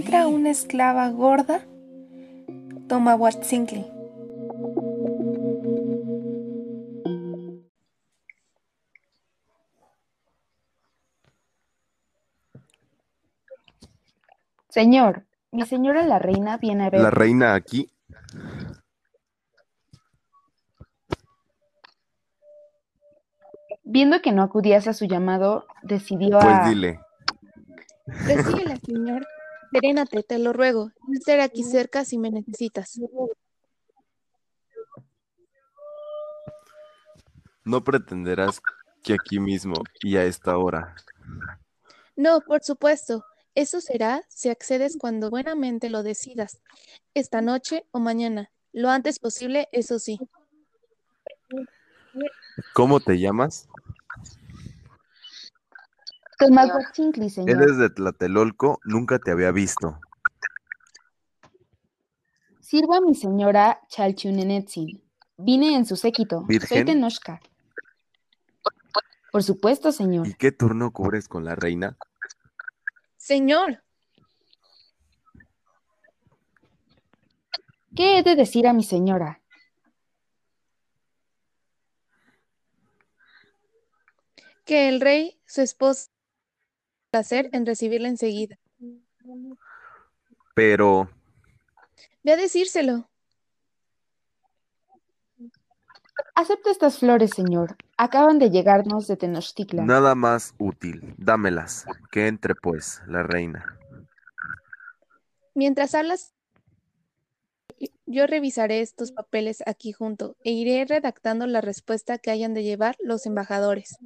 encuentra una esclava gorda, toma Watzinkli. Señor, mi señora la reina viene a ver. ¿La reina aquí? Viendo que no acudías a su llamado, decidió Pues a... dile. Recíbela, señor. Serénate, te lo ruego. Estaré aquí cerca si me necesitas. No pretenderás que aquí mismo y a esta hora. No, por supuesto. Eso será si accedes cuando buenamente lo decidas. Esta noche o mañana. Lo antes posible, eso sí. ¿Cómo te llamas? Señor. Eres de Tlatelolco, nunca te había visto. Sirva a mi señora Chalchunenetzin. Vine en su séquito. Soy ¿Virgen? Tenochca. Por supuesto, señor. ¿Y qué turno cubres con la reina? Señor, ¿Qué he de decir a mi señora? que el rey, su esposa, placer en recibirla enseguida. Pero, Ve a decírselo. Acepta estas flores, señor. Acaban de llegarnos de Tenochtitlan. nada más útil. Dámelas. Que entre, pues, la reina. Mientras hablas, yo revisaré estos papeles aquí junto e iré redactando la respuesta que hayan de llevar los embajadores.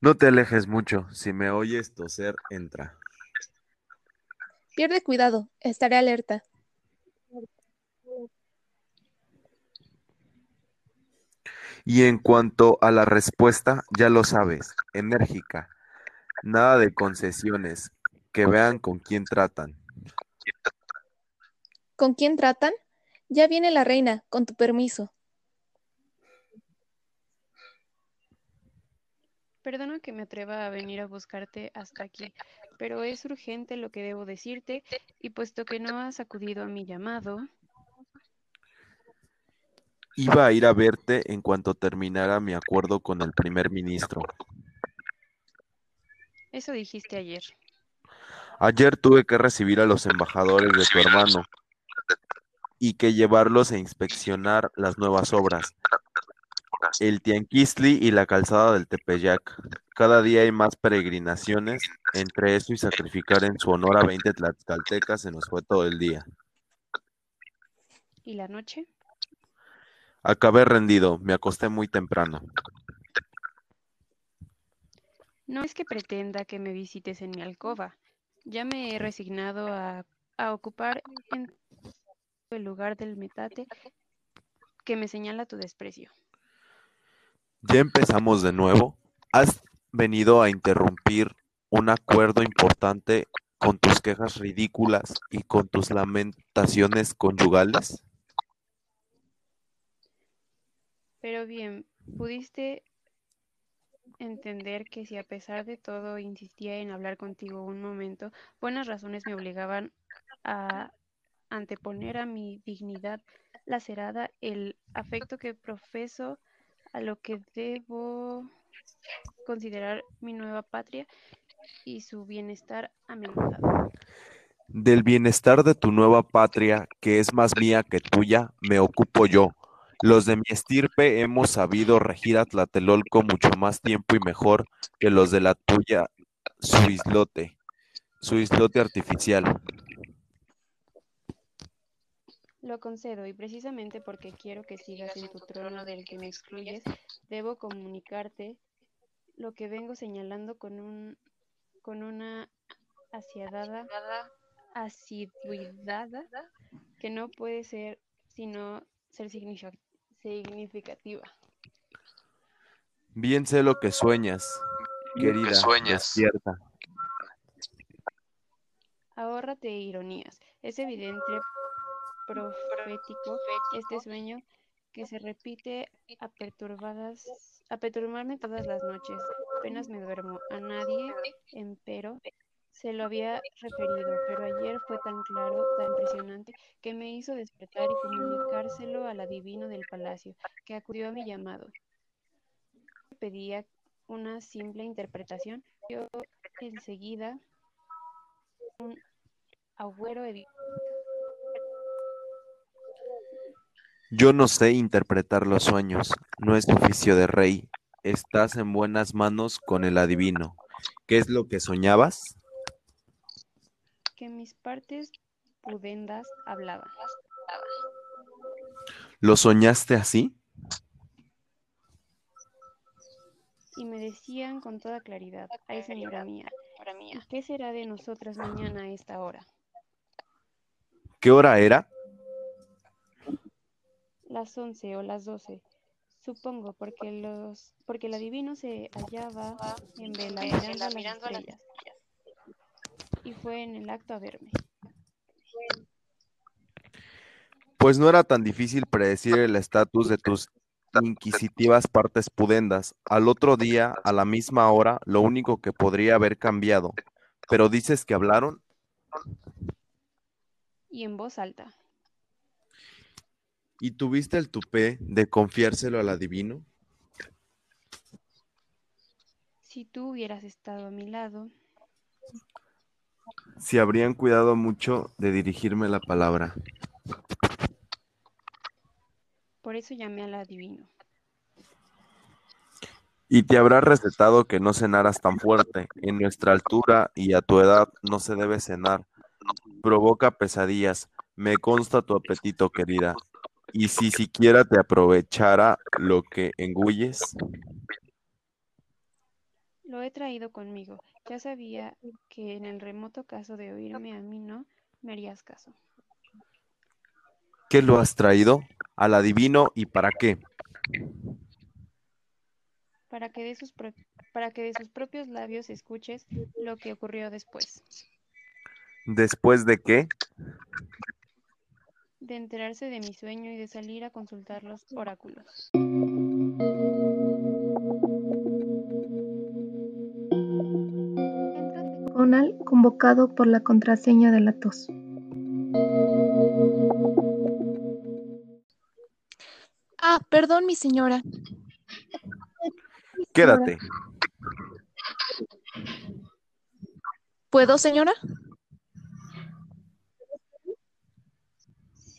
No te alejes mucho. Si me oyes toser, entra. Pierde cuidado, estaré alerta. Y en cuanto a la respuesta, ya lo sabes, enérgica. Nada de concesiones. Que vean con quién tratan. ¿Con quién tratan? Ya viene la reina, con tu permiso. Perdona que me atreva a venir a buscarte hasta aquí, pero es urgente lo que debo decirte y puesto que no has acudido a mi llamado, Iba a ir a verte en cuanto terminara mi acuerdo con el primer ministro. eso dijiste ayer. Ayer tuve que recibir a los embajadores de tu hermano y que llevarlos a inspeccionar las nuevas obras. El Tianquistli y la calzada del Tepeyac. Cada día hay más peregrinaciones. Entre eso y sacrificar en su honor a 20 tlaxcaltecas se nos fue todo el día. ¿Y la noche? Acabé rendido, me acosté muy temprano. No es que pretenda que me visites en mi alcoba. Ya me he resignado a, a ocupar en el lugar del metate que me señala tu desprecio. Ya empezamos de nuevo. ¿Has venido a interrumpir un acuerdo importante con tus quejas ridículas y con tus lamentaciones conyugales? Pero bien, pudiste entender que si a pesar de todo insistía en hablar contigo un momento, buenas razones me obligaban a anteponer a mi dignidad lacerada el afecto que profeso a lo que debo considerar mi nueva patria y su bienestar amenazado. Del bienestar de tu nueva patria, que es más mía que tuya, me ocupo yo. Los de mi estirpe hemos sabido regir a Tlatelolco mucho más tiempo y mejor que los de la tuya, su islote, su islote artificial. Lo concedo y precisamente porque quiero que sigas en tu trono del que me excluyes, debo comunicarte lo que vengo señalando con un con una asiadada asiduidad que no puede ser sino ser significa- significativa. Bien sé lo que sueñas, querida, despierta. Ahórrate ironías. Es evidente, profético, este sueño que se repite a perturbadas, a perturbarme todas las noches. Apenas me duermo. A nadie, empero, se lo había referido, pero ayer fue tan claro, tan impresionante, que me hizo despertar y comunicárselo al adivino del palacio, que acudió a mi llamado. Pedía una simple interpretación, yo enseguida un agüero editado. Yo no sé interpretar los sueños, no es oficio de rey. Estás en buenas manos con el adivino. ¿Qué es lo que soñabas? que mis partes pudendas hablaban. ¿Lo soñaste así? Y me decían con toda claridad, ay señora mía, ¿y qué será de nosotras mañana a esta hora? ¿Qué hora era? Las once o las doce, supongo, porque los, porque el adivino se hallaba en vela mirando a las estrellas y fue en el acto a verme. Pues no era tan difícil predecir el estatus de tus inquisitivas partes pudendas. Al otro día, a la misma hora, lo único que podría haber cambiado. Pero dices que hablaron. Y en voz alta. ¿Y tuviste el tupé de confiárselo al adivino? Si tú hubieras estado a mi lado, Si habrían cuidado mucho de dirigirme la palabra. por eso llamé al adivino. Y te habrá recetado que no cenaras tan fuerte. En nuestra altura y a tu edad no se debe cenar. Provoca pesadillas. Me consta tu apetito, querida. Y si siquiera te aprovechara lo que engulles, Lo he traído conmigo. Ya sabía que en el remoto caso de oírme a mí no, me harías caso. ¿qué lo has traído? Al adivino y para qué. Para que de sus, pro- para que de sus propios labios escuches lo que ocurrió después. ¿Después de qué? De enterarse de mi sueño y de salir a consultar los oráculos. Conal convocado por la contraseña de la tos. Ah, perdón, mi señora. Quédate. ¿Puedo, señora?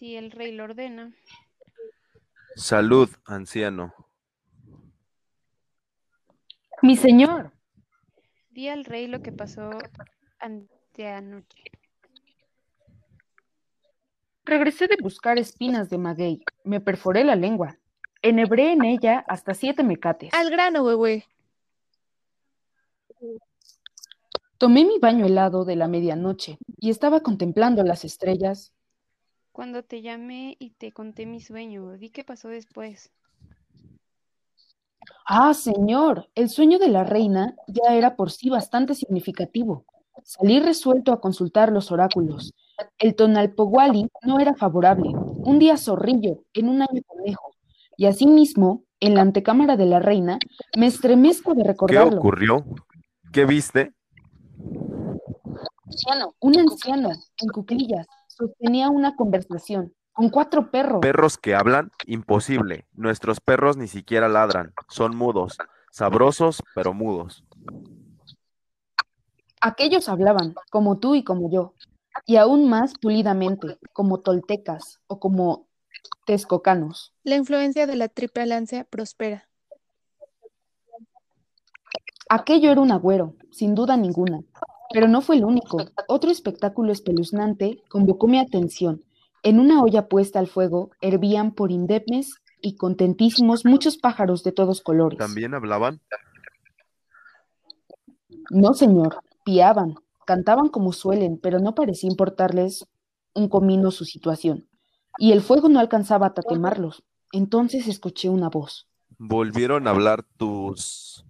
Si el rey lo ordena, Salud, anciano. Mi señor, di al rey lo que pasó anteanoche. regresé de buscar espinas de maguey. Me perforé la lengua. Enhebré en ella hasta siete mecates. Al grano, güey. Tomé mi baño helado de la medianoche y estaba contemplando las estrellas. Cuando te llamé y te conté mi sueño, di qué pasó después. Ah, señor, el sueño de la reina ya era por sí bastante significativo. Salí resuelto a consultar los oráculos. El Tonalpohualli no era favorable. Un día zorrillo, en un año conejo. Y asimismo, en la antecámara de la reina, me estremezco de ¿Qué recordarlo. ocurrió? ¿Qué viste? Un anciano, en cuclillas, sostenía una conversación con cuatro perros. ¿Perros que hablan? Imposible. Nuestros perros ni siquiera ladran. Son mudos. Sabrosos, pero mudos. Aquellos hablaban, como tú y como yo, y aún más pulidamente, como toltecas o como texcocanos. La influencia de la triple alianza prospera. Aquello era un agüero, sin duda ninguna, pero no fue el único. Otro espectáculo espeluznante convocó mi atención. En una olla puesta al fuego hervían por indemnes y contentísimos muchos pájaros de todos colores. ¿También hablaban? No, señor, piaban, cantaban como suelen, pero no parecía importarles un comino su situación. Y el fuego no alcanzaba a tatemarlos. Entonces escuché una voz. ¿Volvieron a hablar tus...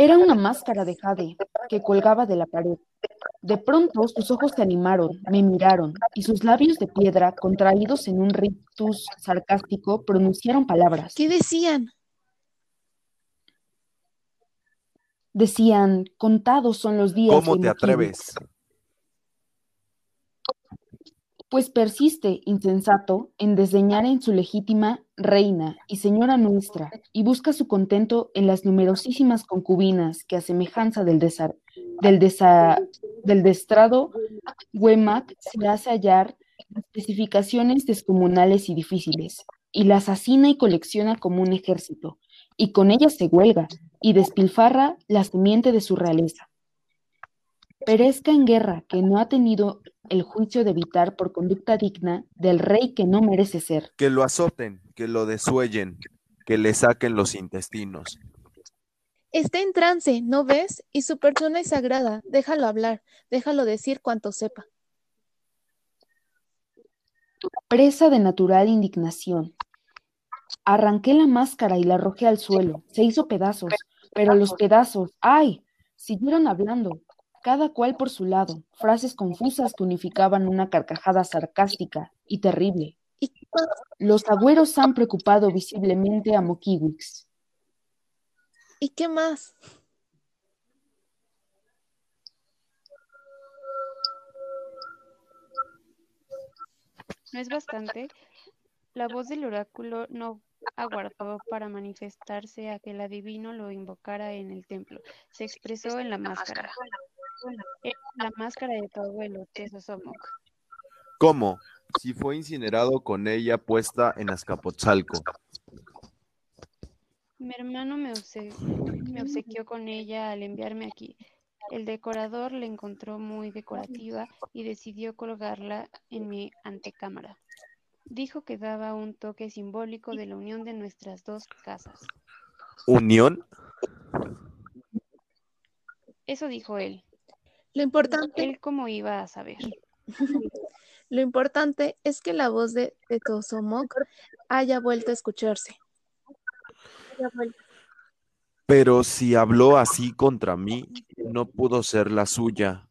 Era una máscara de jade que colgaba de la pared. De pronto sus ojos se animaron, me miraron, y sus labios de piedra, contraídos en un rictus sarcástico, pronunciaron palabras. ¿Qué decían? Decían, contados son los días ¿Cómo te atreves? Pues persiste, insensato, en desdeñar en su legítima reina y señora nuestra, y busca su contento en las numerosísimas concubinas que a semejanza del, desa- del, desa- del destrado Huemac se hace hallar especificaciones descomunales y difíciles, y las asina y colecciona como un ejército, y con ellas se huelga, y despilfarra la semiente de su realeza. Perezca en guerra que no ha tenido el juicio de evitar por conducta digna del rey que no merece ser. Que lo azoten, que lo desuellen, que le saquen los intestinos. Está en trance, ¿no ves? Y su persona es sagrada. Déjalo hablar, déjalo decir cuanto sepa. Presa de natural indignación. Arranqué la máscara y la arrojé al suelo. Se hizo pedazos, pero los pedazos, ¡ay! Siguieron hablando, cada cual por su lado, frases confusas que unificaban una carcajada sarcástica y terrible. Los agüeros han preocupado visiblemente a Mokiwix. ¿Y qué más? ¿No es bastante? La voz del oráculo no aguardó para manifestarse a que el adivino lo invocara en el templo. Se expresó en la máscara. Era la máscara de tu abuelo, Tesosomok. ¿Cómo? Si fue incinerado con ella puesta en Azcapotzalco. Mi hermano me, obse- me obsequió con ella al enviarme aquí. El decorador la encontró muy decorativa y decidió colgarla en mi antecámara. Dijo que daba un toque simbólico de la unión de nuestras dos casas. ¿Unión? Eso dijo él. Lo importante, Él cómo iba a saber. lo importante es que la voz de, de Tosomok haya vuelto a escucharse. Pero si habló así contra mí, no pudo ser la suya.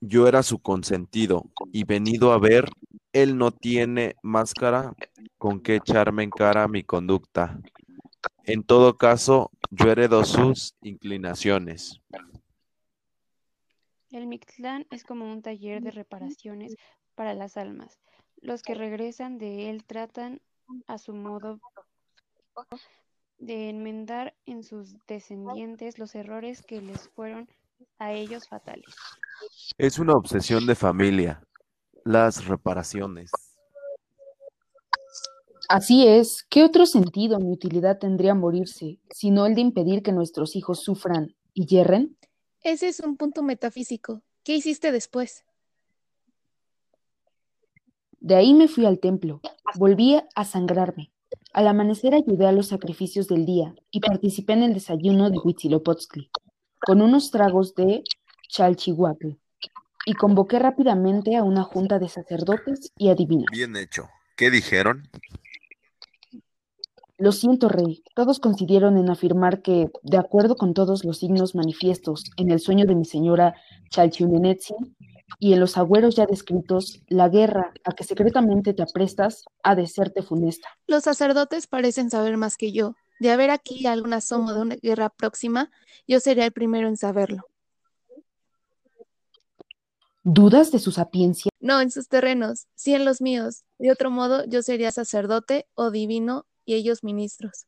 Yo era su consentido, y venido a ver, él no tiene máscara con que echarme en cara mi conducta. En todo caso, yo heredo sus inclinaciones. El Mictlán es como un taller de reparaciones para las almas. Los que regresan de él tratan a su modo de enmendar en sus descendientes los errores que les fueron a ellos fatales. Es una obsesión de familia, las reparaciones. Así es, ¿qué otro sentido ni utilidad tendría morirse, sino el de impedir que nuestros hijos sufran y yerren? Ese es un punto metafísico. ¿Qué hiciste después? De ahí me fui al templo, volví a sangrarme. Al amanecer ayudé a los sacrificios del día y participé en el desayuno de Huitzilopochtli, con unos tragos de chalchihuatl, y convoqué rápidamente a una junta de sacerdotes y adivinos. Bien hecho. ¿Qué dijeron? Lo siento, rey. Todos coincidieron en afirmar que, de acuerdo con todos los signos manifiestos en el sueño de mi señora Chalchiunenetzin y en los agüeros ya descritos, la guerra a que secretamente te aprestas ha de serte funesta. Los sacerdotes parecen saber más que yo. De haber aquí algún asomo de una guerra próxima, yo sería el primero en saberlo. ¿Dudas de su sapiencia? No en sus terrenos, sí en los míos. De otro modo, yo sería sacerdote o divino y ellos ministros.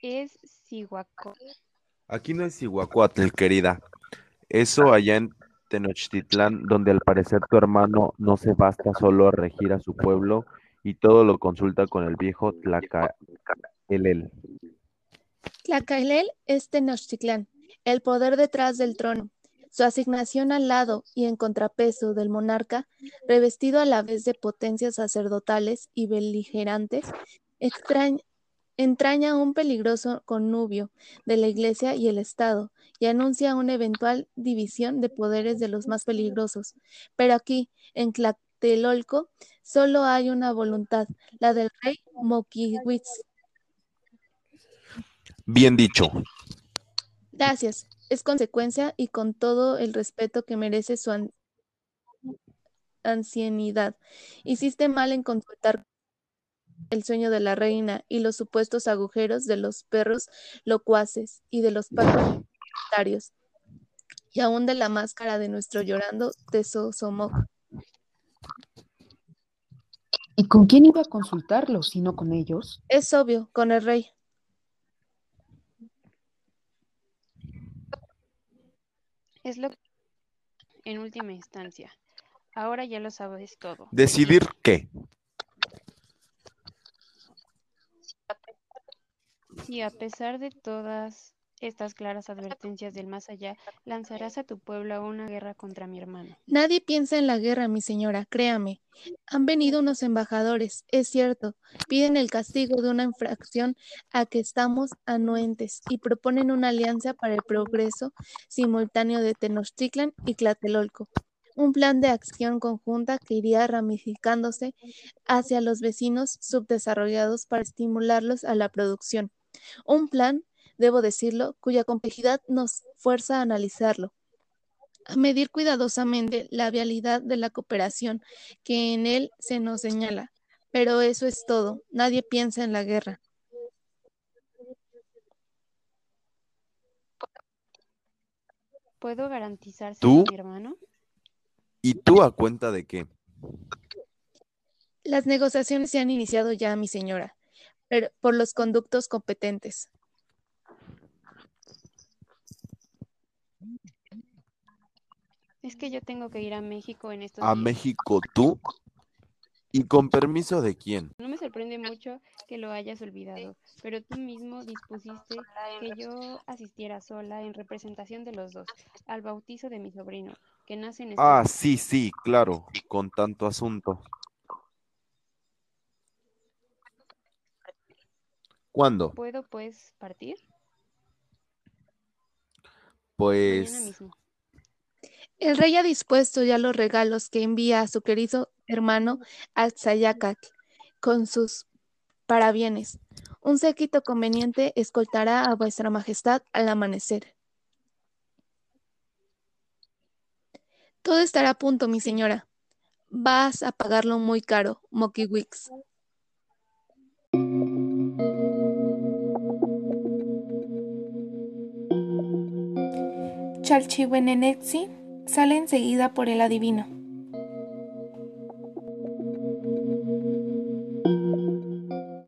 Es Cihuacó. Aquí no es Iguacuatl, querida. Eso allá en Tenochtitlán, donde al parecer tu hermano no se basta solo a regir a su pueblo y todo lo consulta con el viejo Tlacaelel. Tlacaelel es Tenochtitlán, el poder detrás del trono. Su asignación al lado y en contrapeso del monarca, revestido a la vez de potencias sacerdotales y beligerantes, extraña, entraña un peligroso connubio de la Iglesia y el Estado y anuncia una eventual división de poderes de los más peligrosos. Pero aquí, en Tlatelolco, solo hay una voluntad, la del rey Moquihuitz. Bien dicho. Gracias. Es consecuencia y con todo el respeto que merece su an- ancianidad. Hiciste mal en consultar el sueño de la reina y los supuestos agujeros de los perros locuaces y de los pájaros solitarios, y aún de la máscara de nuestro llorando Tesosomoc. ¿Y con quién iba a consultarlo si no con ellos? Es obvio, con el rey. Es lo que en última instancia. Ahora ya lo sabes todo. ¿Decidir qué? Si a pesar de todas estas claras advertencias del más allá, lanzarás a tu pueblo a una guerra contra mi hermano. Nadie piensa en la guerra, mi señora, créame. Han venido unos embajadores, es cierto, piden el castigo de una infracción a que estamos anuentes y proponen una alianza para el progreso simultáneo de Tenochtitlan y Tlatelolco. Un plan de acción conjunta que iría ramificándose hacia los vecinos subdesarrollados para estimularlos a la producción. Un plan debo decirlo, cuya complejidad nos fuerza a analizarlo, a medir cuidadosamente la vialidad de la cooperación que en él se nos señala. Pero eso es todo, nadie piensa en la guerra. ¿Puedo garantizarse ¿Tú? a mi hermano? ¿Y tú a cuenta de qué? Las negociaciones se han iniciado ya, mi señora, pero por los conductos competentes. Es que yo tengo que ir a México en estos ¿A días. México tú? ¿Y con permiso de quién? No me sorprende mucho que lo hayas olvidado, pero tú mismo dispusiste que yo asistiera sola en representación de los dos al bautizo de mi sobrino, que nace en estos Ah, sí, sí, claro, con tanto asunto. ¿Cuándo? ¿Puedo pues partir? Mañana Pues mismo. El rey ha dispuesto ya los regalos que envía a su querido hermano Axayacatl con sus parabienes. Un séquito conveniente escoltará a vuestra majestad al amanecer. Todo estará a punto, mi señora. Vas a pagarlo muy caro, Mokiwix. Chalchihuenenetsi sale enseguida por el adivino.